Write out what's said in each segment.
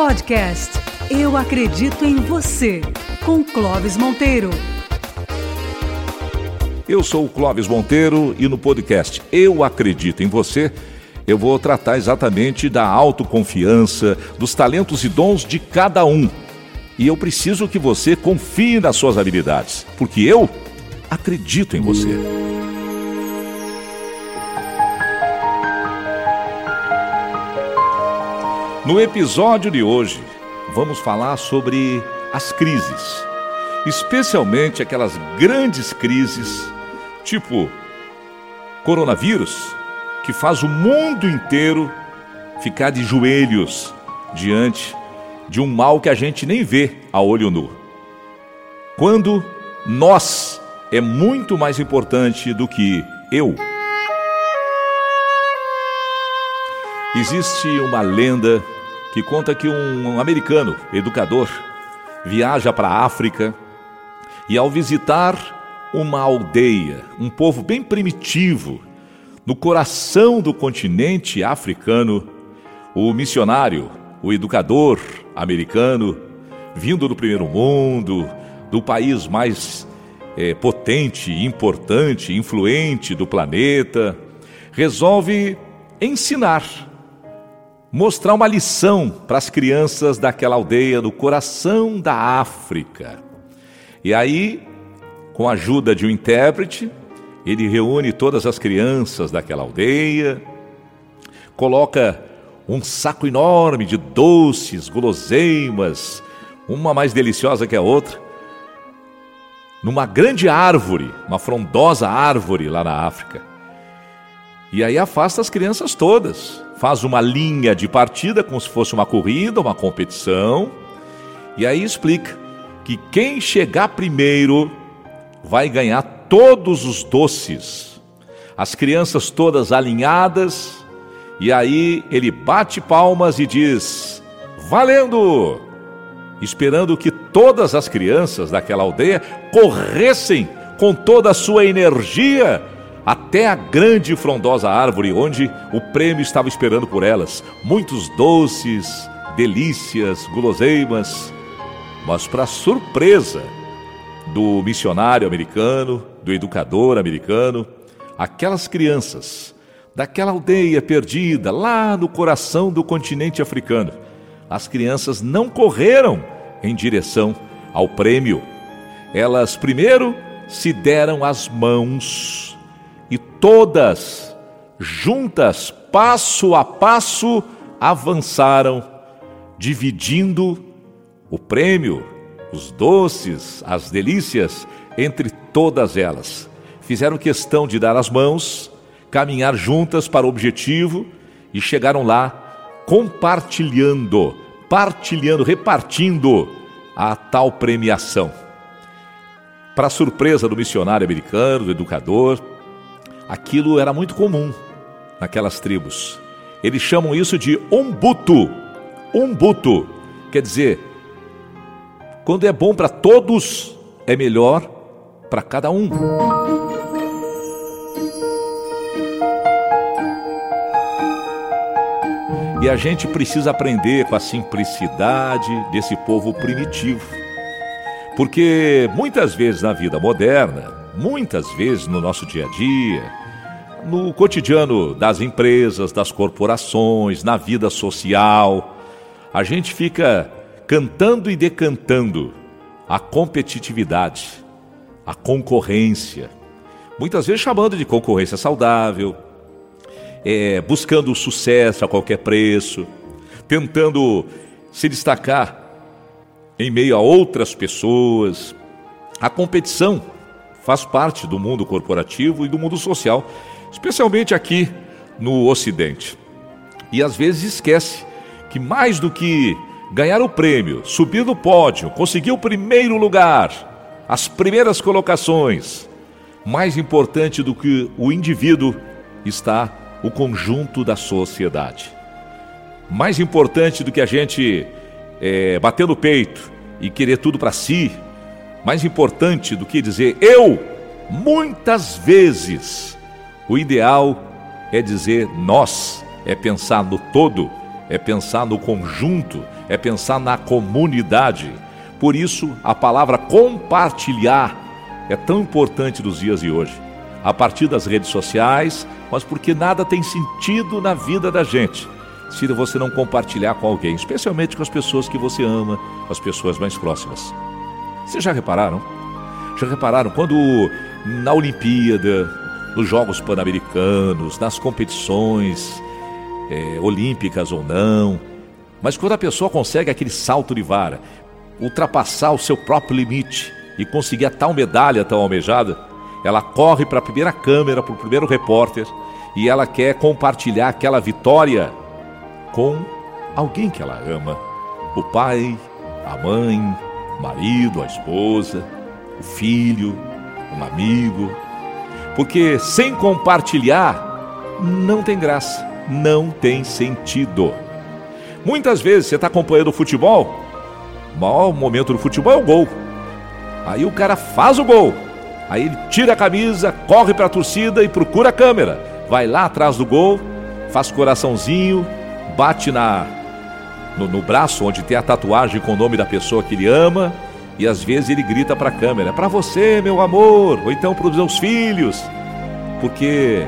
Podcast Eu Acredito em Você, com Clóvis Monteiro. Eu sou o Clóvis Monteiro e no podcast Eu Acredito em Você, eu vou tratar exatamente da autoconfiança, dos talentos e dons de cada um. E eu preciso que você confie nas suas habilidades, porque eu acredito em você. No episódio de hoje, vamos falar sobre as crises, especialmente aquelas grandes crises, tipo coronavírus, que faz o mundo inteiro ficar de joelhos diante de um mal que a gente nem vê a olho nu. Quando nós é muito mais importante do que eu. Existe uma lenda que conta que um americano, educador, viaja para a África e, ao visitar uma aldeia, um povo bem primitivo, no coração do continente africano, o missionário, o educador americano, vindo do primeiro mundo, do país mais é, potente, importante, influente do planeta, resolve ensinar mostrar uma lição para as crianças daquela aldeia no coração da África. E aí, com a ajuda de um intérprete, ele reúne todas as crianças daquela aldeia, coloca um saco enorme de doces, guloseimas, uma mais deliciosa que a outra, numa grande árvore, uma frondosa árvore lá na África. E aí afasta as crianças todas faz uma linha de partida como se fosse uma corrida, uma competição, e aí explica que quem chegar primeiro vai ganhar todos os doces. As crianças todas alinhadas, e aí ele bate palmas e diz: Valendo! Esperando que todas as crianças daquela aldeia corressem com toda a sua energia até a grande e frondosa árvore onde o prêmio estava esperando por elas. Muitos doces, delícias, guloseimas. Mas, para surpresa do missionário americano, do educador americano, aquelas crianças daquela aldeia perdida lá no coração do continente africano, as crianças não correram em direção ao prêmio. Elas primeiro se deram as mãos e todas, juntas, passo a passo, avançaram, dividindo o prêmio, os doces, as delícias entre todas elas. Fizeram questão de dar as mãos, caminhar juntas para o objetivo e chegaram lá compartilhando, partilhando, repartindo a tal premiação. Para surpresa do missionário americano, do educador, Aquilo era muito comum naquelas tribos. Eles chamam isso de umbuto. Umbuto quer dizer, quando é bom para todos, é melhor para cada um. E a gente precisa aprender com a simplicidade desse povo primitivo. Porque muitas vezes na vida moderna, muitas vezes no nosso dia a dia, no cotidiano das empresas, das corporações, na vida social. A gente fica cantando e decantando a competitividade, a concorrência. Muitas vezes chamando de concorrência saudável, é, buscando sucesso a qualquer preço, tentando se destacar em meio a outras pessoas. A competição faz parte do mundo corporativo e do mundo social especialmente aqui no Ocidente. E às vezes esquece que mais do que ganhar o prêmio, subir no pódio, conseguir o primeiro lugar, as primeiras colocações, mais importante do que o indivíduo está o conjunto da sociedade. Mais importante do que a gente é, bater no peito e querer tudo para si, mais importante do que dizer eu, muitas vezes o ideal é dizer nós, é pensar no todo, é pensar no conjunto, é pensar na comunidade. Por isso, a palavra compartilhar é tão importante nos dias de hoje. A partir das redes sociais, mas porque nada tem sentido na vida da gente se você não compartilhar com alguém, especialmente com as pessoas que você ama, as pessoas mais próximas. Vocês já repararam? Já repararam quando na Olimpíada, nos Jogos Pan-Americanos, nas competições é, olímpicas ou não, mas quando a pessoa consegue aquele salto de vara, ultrapassar o seu próprio limite e conseguir a tal medalha tão almejada, ela corre para a primeira câmera, para o primeiro repórter e ela quer compartilhar aquela vitória com alguém que ela ama: o pai, a mãe, o marido, a esposa, o filho, um amigo. Porque sem compartilhar, não tem graça, não tem sentido. Muitas vezes você está acompanhando o futebol, o maior momento do futebol é o gol. Aí o cara faz o gol. Aí ele tira a camisa, corre para a torcida e procura a câmera. Vai lá atrás do gol, faz coraçãozinho, bate na no, no braço onde tem a tatuagem com o nome da pessoa que ele ama e às vezes ele grita para a câmera: "Para você, meu amor", ou então para os meus filhos. Porque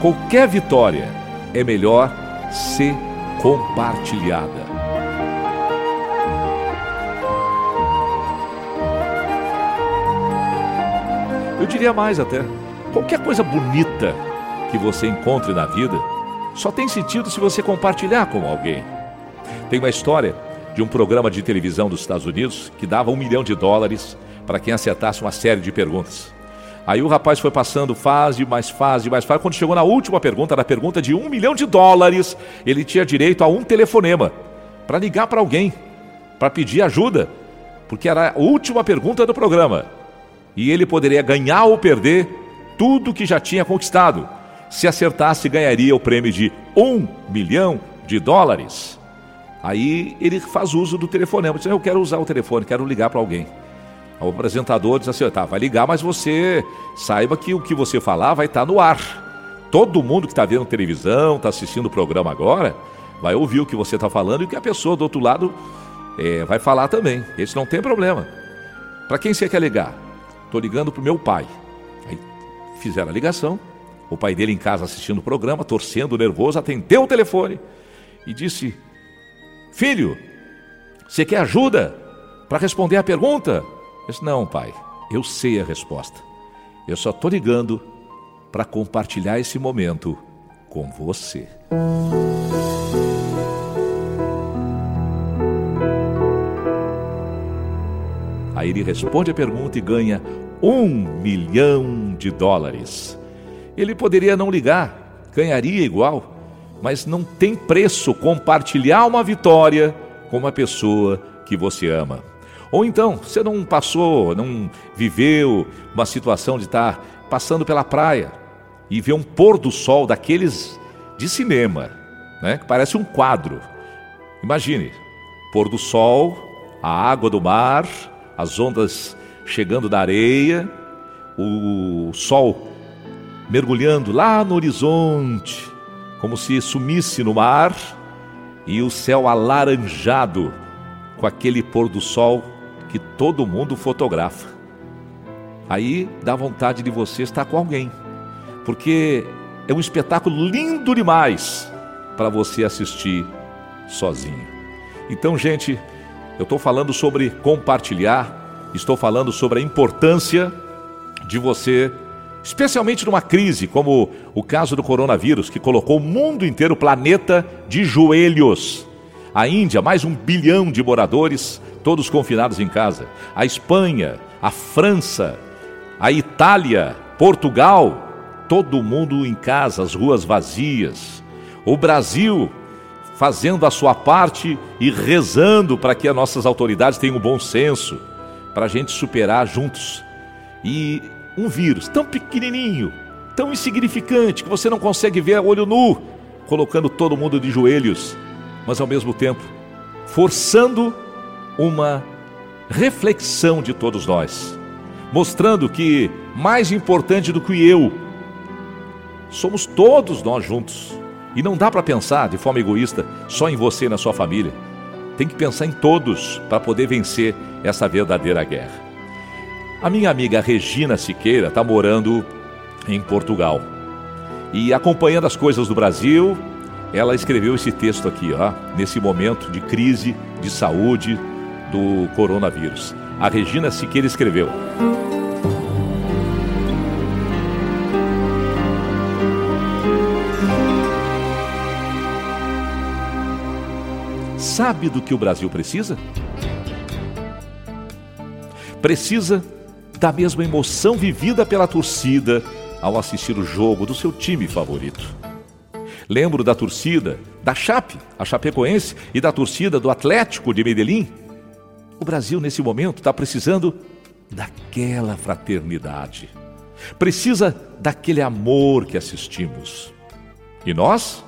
qualquer vitória é melhor ser compartilhada. Eu diria mais até. Qualquer coisa bonita que você encontre na vida só tem sentido se você compartilhar com alguém. Tem uma história de um programa de televisão dos Estados Unidos que dava um milhão de dólares para quem acertasse uma série de perguntas. Aí o rapaz foi passando fase, mais fase, mais fase. Quando chegou na última pergunta, na pergunta de um milhão de dólares, ele tinha direito a um telefonema para ligar para alguém, para pedir ajuda, porque era a última pergunta do programa. E ele poderia ganhar ou perder tudo que já tinha conquistado. Se acertasse, ganharia o prêmio de um milhão de dólares. Aí ele faz uso do telefonema. Diz, eu quero usar o telefone, quero ligar para alguém. O apresentador diz assim: tá, vai ligar, mas você saiba que o que você falar vai estar tá no ar. Todo mundo que está vendo televisão, está assistindo o programa agora, vai ouvir o que você está falando e o que a pessoa do outro lado é, vai falar também. Esse não tem problema. Para quem você quer ligar? Estou ligando para o meu pai. Aí fizeram a ligação. O pai dele em casa assistindo o programa, torcendo, nervoso, atendeu o telefone e disse: Filho, você quer ajuda para responder a pergunta? Eu disse: Não, pai, eu sei a resposta. Eu só estou ligando para compartilhar esse momento com você. Aí ele responde a pergunta e ganha um milhão de dólares. Ele poderia não ligar, ganharia igual, mas não tem preço compartilhar uma vitória com uma pessoa que você ama. Ou então, você não passou, não viveu uma situação de estar passando pela praia e ver um pôr do sol daqueles de cinema, né? que parece um quadro. Imagine, pôr do sol, a água do mar, as ondas chegando da areia, o sol mergulhando lá no horizonte, como se sumisse no mar, e o céu alaranjado com aquele pôr do sol que todo mundo fotografa. Aí dá vontade de você estar com alguém, porque é um espetáculo lindo demais para você assistir sozinho. Então, gente, eu estou falando sobre compartilhar, estou falando sobre a importância de você especialmente numa crise como o caso do coronavírus, que colocou o mundo inteiro, o planeta, de joelhos. A Índia, mais um bilhão de moradores, todos confinados em casa. A Espanha, a França, a Itália, Portugal, todo mundo em casa, as ruas vazias. O Brasil fazendo a sua parte e rezando para que as nossas autoridades tenham um bom senso, para a gente superar juntos. E um vírus tão pequenininho, tão insignificante, que você não consegue ver a olho nu, colocando todo mundo de joelhos, mas ao mesmo tempo forçando uma reflexão de todos nós, mostrando que mais importante do que eu somos todos nós juntos. E não dá para pensar de forma egoísta só em você e na sua família. tem que pensar em todos para poder vencer essa verdadeira guerra. A minha amiga Regina Siqueira está morando em Portugal e acompanhando as coisas do Brasil, ela escreveu esse texto aqui, ó, nesse momento de crise de saúde do coronavírus. A Regina Siqueira escreveu. Sabe do que o Brasil precisa? Precisa da mesma emoção vivida pela torcida ao assistir o jogo do seu time favorito. Lembro da torcida da Chape, a Chapecoense, e da torcida do Atlético de Medellín. O Brasil, nesse momento, está precisando daquela fraternidade. Precisa daquele amor que assistimos. E nós?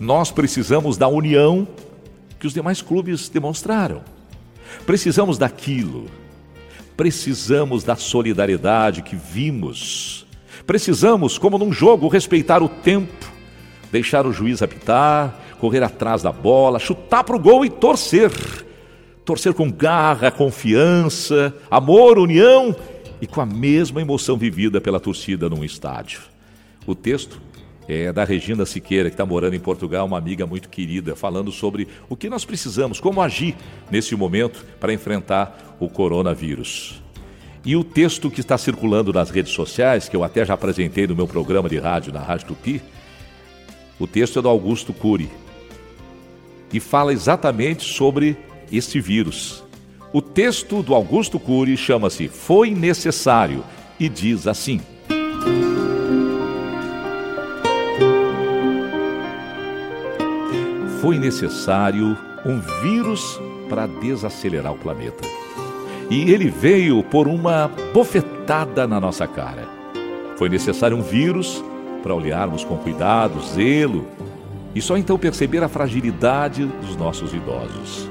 Nós precisamos da união que os demais clubes demonstraram. Precisamos daquilo. Precisamos da solidariedade que vimos. Precisamos, como num jogo, respeitar o tempo, deixar o juiz apitar, correr atrás da bola, chutar para o gol e torcer. Torcer com garra, confiança, amor, união e com a mesma emoção vivida pela torcida num estádio. O texto é da Regina Siqueira, que está morando em Portugal, uma amiga muito querida, falando sobre o que nós precisamos, como agir nesse momento para enfrentar o coronavírus. E o texto que está circulando nas redes sociais, que eu até já apresentei no meu programa de rádio, na Rádio Tupi, o texto é do Augusto Cury e fala exatamente sobre este vírus. O texto do Augusto Cury chama-se Foi Necessário e diz assim. foi necessário um vírus para desacelerar o planeta. E ele veio por uma bofetada na nossa cara. Foi necessário um vírus para olharmos com cuidado, zelo e só então perceber a fragilidade dos nossos idosos.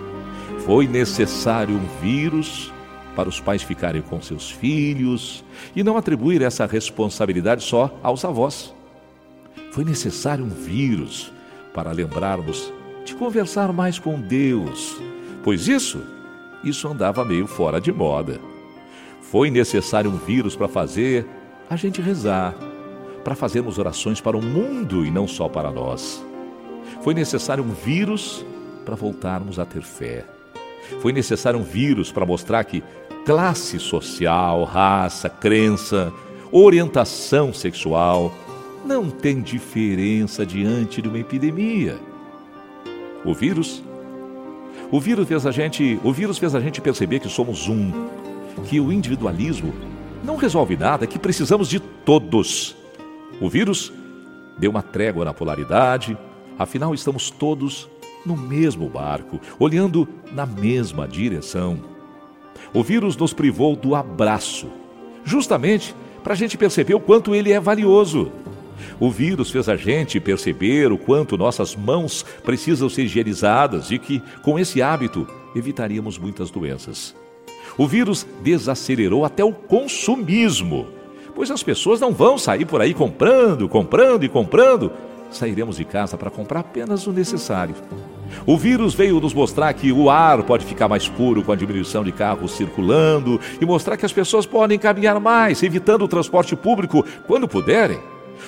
Foi necessário um vírus para os pais ficarem com seus filhos e não atribuir essa responsabilidade só aos avós. Foi necessário um vírus para lembrarmos de conversar mais com Deus, pois isso, isso andava meio fora de moda. Foi necessário um vírus para fazer a gente rezar, para fazermos orações para o mundo e não só para nós. Foi necessário um vírus para voltarmos a ter fé. Foi necessário um vírus para mostrar que classe social, raça, crença, orientação sexual não tem diferença diante de uma epidemia. O vírus? O vírus fez a gente, o vírus fez a gente perceber que somos um, que o individualismo não resolve nada, que precisamos de todos. O vírus deu uma trégua na polaridade, afinal estamos todos no mesmo barco, olhando na mesma direção. O vírus nos privou do abraço, justamente para a gente perceber o quanto ele é valioso. O vírus fez a gente perceber o quanto nossas mãos precisam ser higienizadas e que, com esse hábito, evitaríamos muitas doenças. O vírus desacelerou até o consumismo, pois as pessoas não vão sair por aí comprando, comprando e comprando. Sairemos de casa para comprar apenas o necessário. O vírus veio nos mostrar que o ar pode ficar mais puro com a diminuição de carros circulando e mostrar que as pessoas podem caminhar mais, evitando o transporte público quando puderem.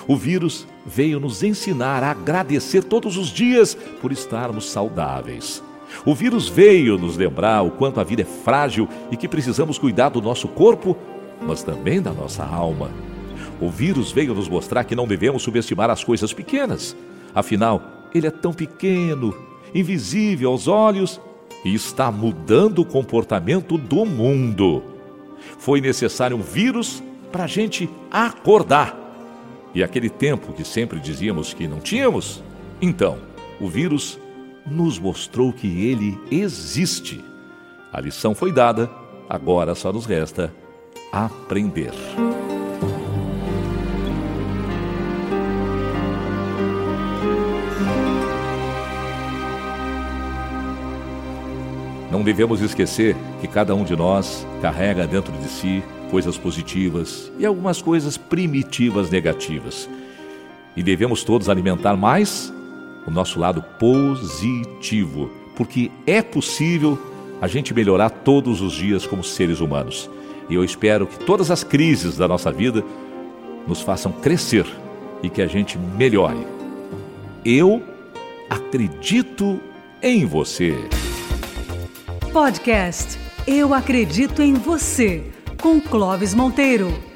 O vírus veio nos ensinar a agradecer todos os dias por estarmos saudáveis. O vírus veio nos lembrar o quanto a vida é frágil e que precisamos cuidar do nosso corpo, mas também da nossa alma. O vírus veio nos mostrar que não devemos subestimar as coisas pequenas. Afinal, ele é tão pequeno, invisível aos olhos e está mudando o comportamento do mundo. Foi necessário um vírus para a gente acordar e aquele tempo que sempre dizíamos que não tínhamos, então o vírus nos mostrou que ele existe. A lição foi dada, agora só nos resta aprender. Não devemos esquecer que cada um de nós carrega dentro de si coisas positivas e algumas coisas primitivas negativas. E devemos todos alimentar mais o nosso lado positivo, porque é possível a gente melhorar todos os dias como seres humanos. E eu espero que todas as crises da nossa vida nos façam crescer e que a gente melhore. Eu acredito em você. Podcast Eu Acredito em Você, com Clóvis Monteiro.